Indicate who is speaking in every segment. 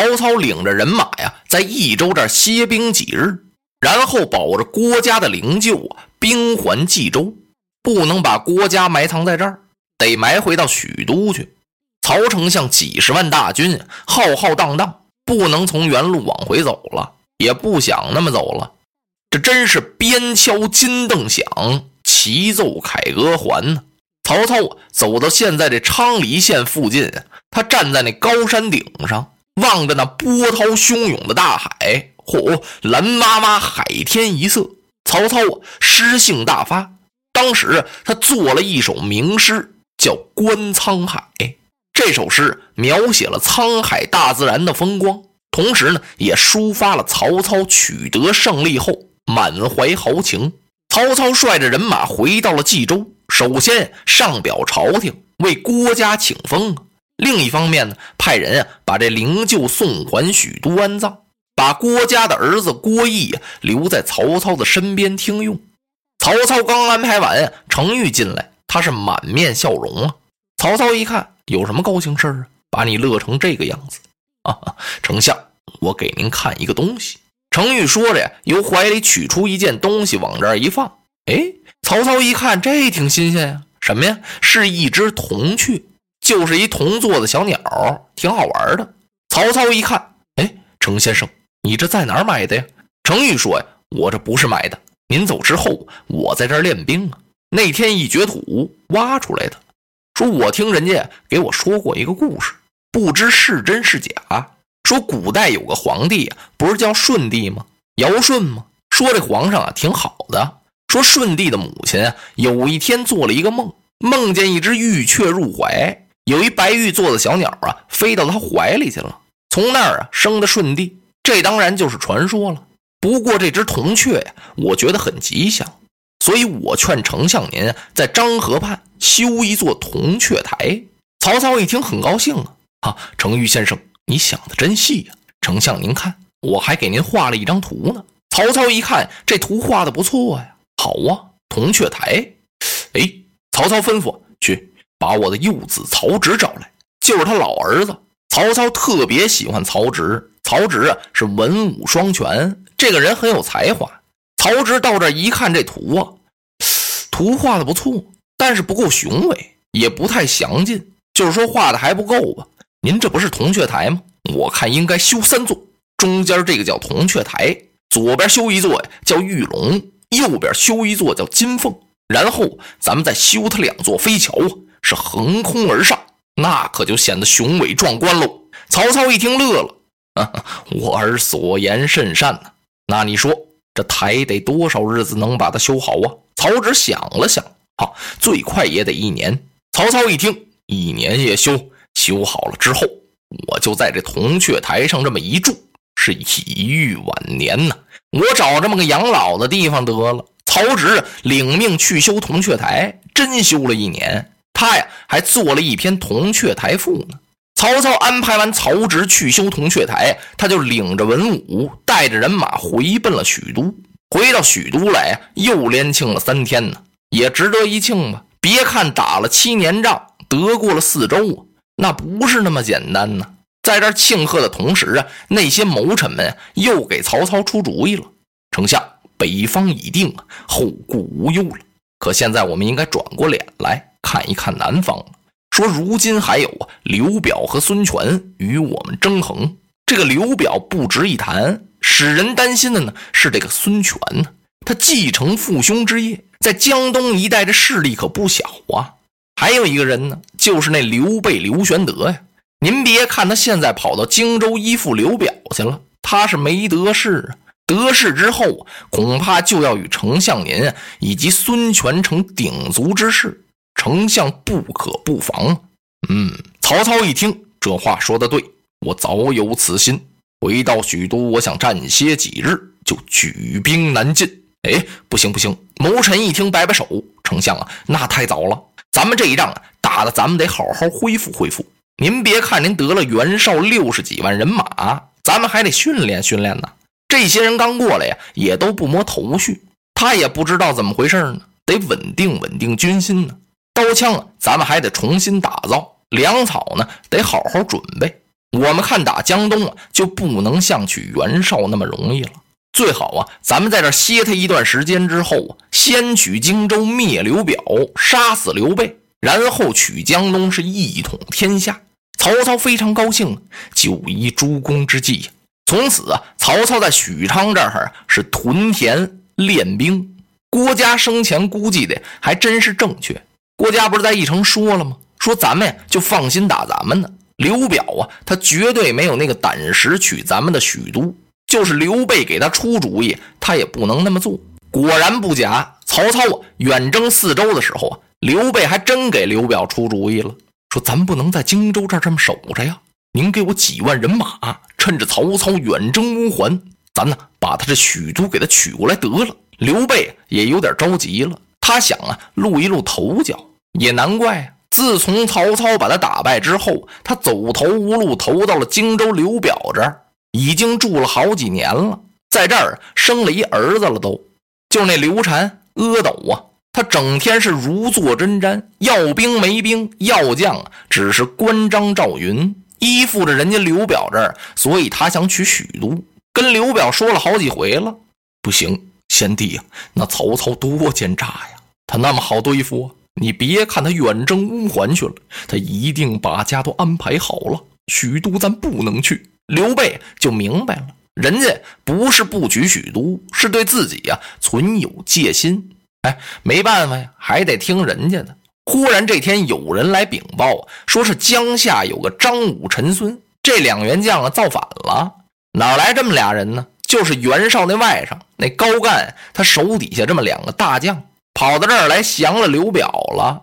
Speaker 1: 曹操领着人马呀，在益州这歇兵几日，然后保着郭家的灵柩啊，兵还冀州。不能把郭家埋藏在这儿，得埋回到许都去。曹丞相几十万大军，浩浩荡荡，不能从原路往回走了，也不想那么走了。这真是鞭敲金镫响，齐奏凯歌还呢。曹操走到现在这昌黎县附近，他站在那高山顶上，望着那波涛汹涌的大海，嚯，蓝妈妈，海天一色。曹操诗兴大发，当时他做了一首名诗，叫《观沧海》。这首诗描写了沧海大自然的风光，同时呢，也抒发了曹操取得胜利后满怀豪情。曹操率着人马回到了冀州。首先上表朝廷为郭嘉请封，另一方面呢，派人啊把这灵柩送还许都安葬，把郭嘉的儿子郭义留在曹操的身边听用。曹操刚安排完，程昱进来，他是满面笑容啊。曹操一看，有什么高兴事啊？把你乐成这个样子啊！丞相，我给您看一个东西。程昱说着呀，由怀里取出一件东西，往这儿一放，哎。曹操一看，这挺新鲜呀，什么呀？是一只铜雀，就是一铜做的小鸟，挺好玩的。曹操一看，哎，程先生，你这在哪儿买的呀？程昱说呀，我这不是买的，您走之后，我在这儿练兵啊。那天一掘土挖出来的。说我听人家给我说过一个故事，不知是真是假。说古代有个皇帝呀，不是叫舜帝吗？尧舜吗？说这皇上啊，挺好的。说舜帝的母亲啊，有一天做了一个梦，梦见一只玉雀入怀，有一白玉做的小鸟啊，飞到他怀里去了，从那儿啊生的顺帝。这当然就是传说了。不过这只铜雀呀，我觉得很吉祥，所以我劝丞相您在漳河畔修一座铜雀台。曹操一听很高兴啊，啊，程昱先生，你想的真细呀。丞相您看，我还给您画了一张图呢。曹操一看这图画的不错呀。好啊，铜雀台。哎，曹操吩咐去把我的幼子曹植找来，就是他老儿子。曹操特别喜欢曹植，曹植啊是文武双全，这个人很有才华。曹植到这一看这图啊，图画的不错，但是不够雄伟，也不太详尽，就是说画的还不够吧。您这不是铜雀台吗？我看应该修三座，中间这个叫铜雀台，左边修一座，叫玉龙。右边修一座叫金凤，然后咱们再修它两座飞桥啊，是横空而上，那可就显得雄伟壮观喽。曹操一听乐了，我儿所言甚善呐。那你说这台得多少日子能把它修好啊？曹植想了想，啊，最快也得一年。曹操一听，一年也修，修好了之后，我就在这铜雀台上这么一住，是以遇晚年呐。我找这么个养老的地方得了。曹植领命去修铜雀台，真修了一年。他呀还做了一篇《铜雀台赋》呢。曹操安排完曹植去修铜雀台，他就领着文武，带着人马回奔了许都。回到许都来呀，又连庆了三天呢，也值得一庆吧。别看打了七年仗，得过了四州啊，那不是那么简单呢。在这庆贺的同时啊，那些谋臣们又给曹操出主意了。丞相，北方已定，后顾无忧了。可现在我们应该转过脸来看一看南方。说如今还有，刘表和孙权与我们争衡。这个刘表不值一谈，使人担心的呢是这个孙权呢。他继承父兄之业，在江东一带的势力可不小啊。还有一个人呢，就是那刘备刘玄德呀。您别看他现在跑到荆州依附刘表去了，他是没得势啊。得势之后，恐怕就要与丞相您以及孙权成鼎足之势，丞相不可不防。嗯，曹操一听这话说的对，我早有此心。回到许都，我想暂歇几日，就举兵南进。哎，不行不行！谋臣一听，摆摆手：“丞相啊，那太早了。咱们这一仗啊，打的咱们得好好恢复恢复。”您别看您得了袁绍六十几万人马，咱们还得训练训练呢。这些人刚过来呀，也都不摸头绪，他也不知道怎么回事呢，得稳定稳定军心呢。刀枪啊，咱们还得重新打造，粮草呢，得好好准备。我们看打江东啊，就不能像取袁绍那么容易了。最好啊，咱们在这歇他一段时间之后啊，先取荆州，灭刘表，杀死刘备，然后取江东，是一统天下。曹操非常高兴，就依诸公之计。从此啊，曹操在许昌这儿是屯田练兵。郭嘉生前估计的还真是正确。郭嘉不是在义城说了吗？说咱们呀就放心打咱们的。刘表啊，他绝对没有那个胆识取咱们的许都。就是刘备给他出主意，他也不能那么做。果然不假，曹操啊远征四周的时候啊，刘备还真给刘表出主意了，说咱不能在荆州这儿这么守着呀。您给我几万人马，趁着曹操远征乌桓，咱呢把他这许都给他取过来得了。刘备也有点着急了，他想啊露一露头角。也难怪，自从曹操把他打败之后，他走投无路，投到了荆州刘表这儿。已经住了好几年了，在这儿生了一儿子了，都就那刘禅阿斗啊，他整天是如坐针毡，要兵没兵，要将只是关张赵云，依附着人家刘表这儿，所以他想取许都，跟刘表说了好几回了，不行，贤弟呀，那曹操多奸诈呀，他那么好对付啊，你别看他远征乌桓去了，他一定把家都安排好了，许都咱不能去。刘备就明白了，人家不是不取许都，是对自己呀存有戒心。哎，没办法呀，还得听人家的。忽然这天有人来禀报，说是江夏有个张武、陈孙这两员将啊造反了。哪来这么俩人呢？就是袁绍那外甥那高干，他手底下这么两个大将，跑到这儿来降了刘表了。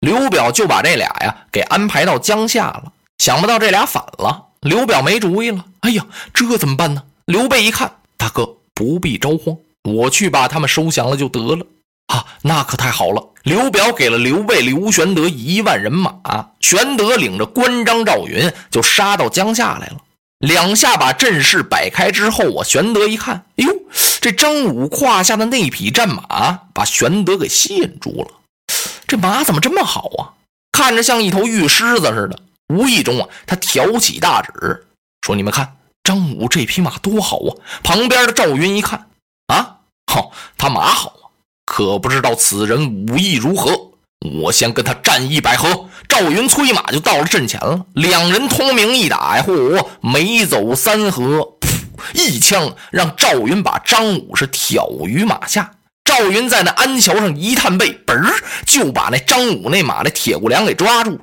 Speaker 1: 刘表就把这俩呀给安排到江夏了。想不到这俩反了。刘表没主意了，哎呀，这怎么办呢？刘备一看，大哥不必着慌，我去把他们收降了就得了。啊，那可太好了！刘表给了刘备、刘玄德一万人马，玄德领着关张赵云就杀到江夏来了。两下把阵势摆开之后啊，玄德一看，哎呦，这张武胯下的那匹战马把玄德给吸引住了。这马怎么这么好啊？看着像一头玉狮子似的。无意中啊，他挑起大指说：“你们看，张武这匹马多好啊！”旁边的赵云一看，啊，好，他马好啊，可不知道此人武艺如何。我先跟他战一百合。赵云催马就到了阵前了，两人通明一打呀，嚯，没走三合，噗，一枪让赵云把张武是挑于马下。赵云在那鞍桥上一探背，嘣儿就把那张武那马的铁骨梁给抓住了。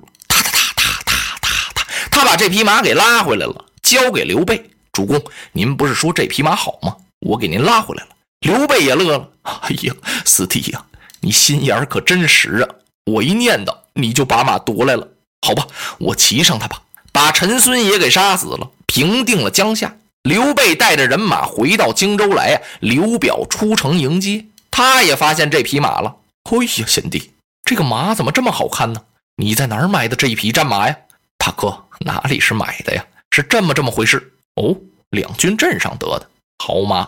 Speaker 1: 他把这匹马给拉回来了，交给刘备。主公，您不是说这匹马好吗？我给您拉回来了。刘备也乐了。哎呀，四弟呀，你心眼可真实啊！我一念叨，你就把马夺来了。好吧，我骑上他吧，把陈孙也给杀死了，平定了江夏。刘备带着人马回到荆州来呀。刘表出城迎接，他也发现这匹马了。哎呀，贤弟，这个马怎么这么好看呢？你在哪儿买的这一匹战马呀？大哥。哪里是买的呀？是这么这么回事哦。两军阵上得的好马，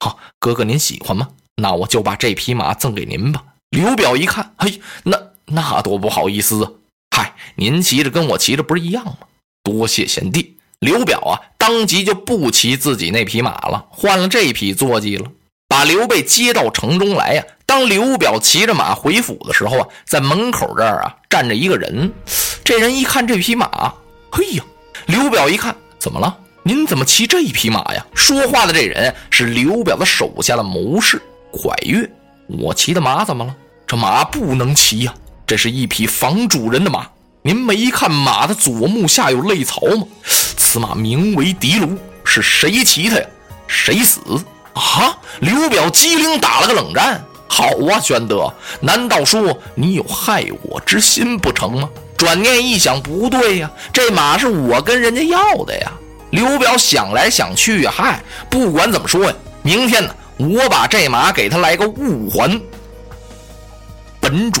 Speaker 1: 好哥哥您喜欢吗？那我就把这匹马赠给您吧。刘表一看，嘿，那那多不好意思啊！嗨，您骑着跟我骑着不是一样吗？多谢贤弟。刘表啊，当即就不骑自己那匹马了，换了这匹坐骑了，把刘备接到城中来呀。当刘表骑着马回府的时候啊，在门口这儿啊站着一个人，这人一看这匹马。嘿呀！刘表一看，怎么了？您怎么骑这匹马呀？说话的这人是刘表的手下的谋士蒯越。我骑的马怎么了？这马不能骑呀！这是一匹防主人的马。您没看马的左目下有泪槽吗？此马名为狄卢，是谁骑它呀？谁死啊？刘表机灵，打了个冷战。好啊，玄德，难道说你有害我之心不成吗？转念一想，不对呀，这马是我跟人家要的呀。刘表想来想去，嗨，不管怎么说呀，明天呢，我把这马给他来个物还本主。